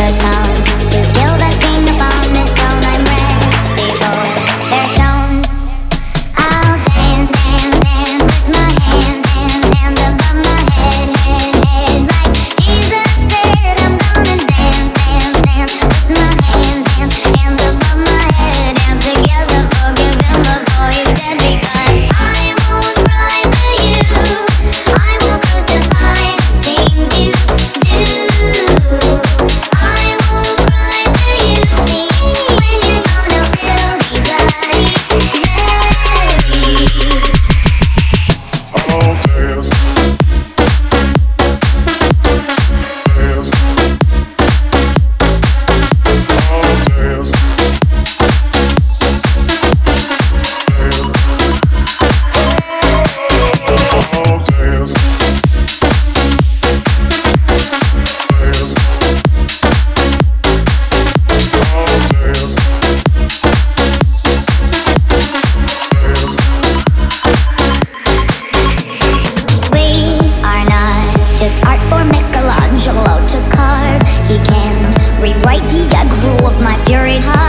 just my art for Michelangelo to carve. He can't rewrite the egg rule of my fury heart.